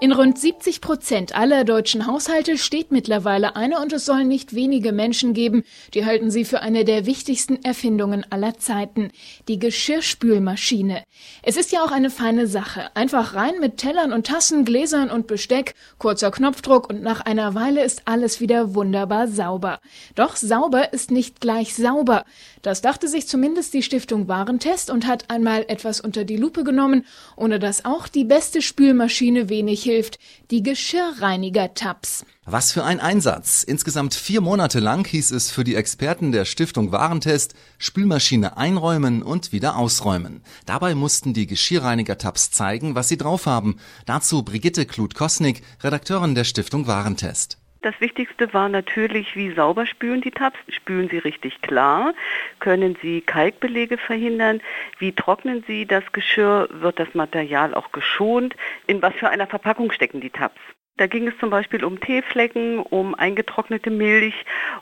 In rund 70 Prozent aller deutschen Haushalte steht mittlerweile eine und es soll nicht wenige Menschen geben, die halten sie für eine der wichtigsten Erfindungen aller Zeiten. Die Geschirrspülmaschine. Es ist ja auch eine feine Sache. Einfach rein mit Tellern und Tassen, Gläsern und Besteck, kurzer Knopfdruck und nach einer Weile ist alles wieder wunderbar sauber. Doch sauber ist nicht gleich sauber. Das dachte sich zumindest die Stiftung Warentest und hat einmal etwas unter die Lupe genommen, ohne dass auch die beste Spülmaschine wenig hilft die Geschirrreiniger-Tabs. Was für ein Einsatz. Insgesamt vier Monate lang hieß es für die Experten der Stiftung Warentest Spülmaschine einräumen und wieder ausräumen. Dabei mussten die Geschirrreiniger-Tabs zeigen, was sie drauf haben. Dazu Brigitte Kluth-Kosnick, Redakteurin der Stiftung Warentest. Das Wichtigste war natürlich, wie sauber spülen die Tabs. Spülen sie richtig klar? Können sie Kalkbelege verhindern? Wie trocknen sie das Geschirr? Wird das Material auch geschont? In was für einer Verpackung stecken die Tabs? Da ging es zum Beispiel um Teeflecken, um eingetrocknete Milch,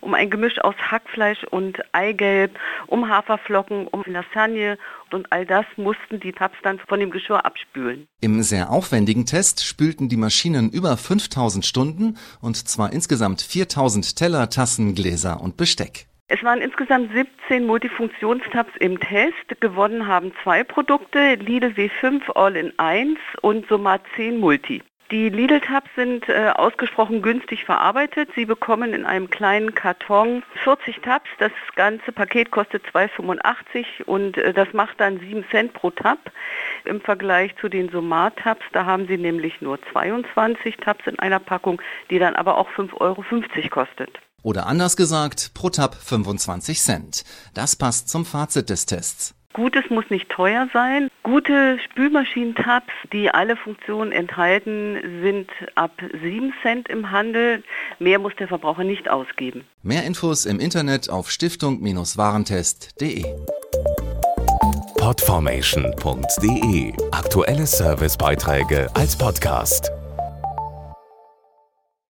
um ein Gemisch aus Hackfleisch und Eigelb, um Haferflocken, um Lasagne und all das mussten die Tabs dann von dem Geschirr abspülen. Im sehr aufwendigen Test spülten die Maschinen über 5000 Stunden und zwar insgesamt 4000 Teller, Tassen, Gläser und Besteck. Es waren insgesamt 17 Multifunktionstabs im Test. Gewonnen haben zwei Produkte, Lidl W5 All in 1 und Somat 10 Multi. Die Lidl-Tabs sind äh, ausgesprochen günstig verarbeitet. Sie bekommen in einem kleinen Karton 40 Tabs. Das ganze Paket kostet 2,85 und äh, das macht dann 7 Cent pro Tab. Im Vergleich zu den Somat-Tabs, da haben sie nämlich nur 22 Tabs in einer Packung, die dann aber auch 5,50 Euro kostet. Oder anders gesagt, pro Tab 25 Cent. Das passt zum Fazit des Tests. Gutes muss nicht teuer sein. Gute Spülmaschinentabs, die alle Funktionen enthalten, sind ab 7 Cent im Handel. Mehr muss der Verbraucher nicht ausgeben. Mehr Infos im Internet auf stiftung-warentest.de. Podformation.de Aktuelle Servicebeiträge als Podcast.